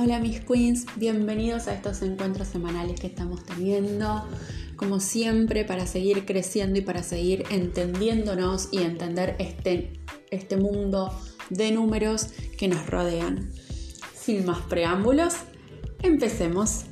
Hola mis queens, bienvenidos a estos encuentros semanales que estamos teniendo, como siempre, para seguir creciendo y para seguir entendiéndonos y entender este, este mundo de números que nos rodean. Sin más preámbulos, empecemos.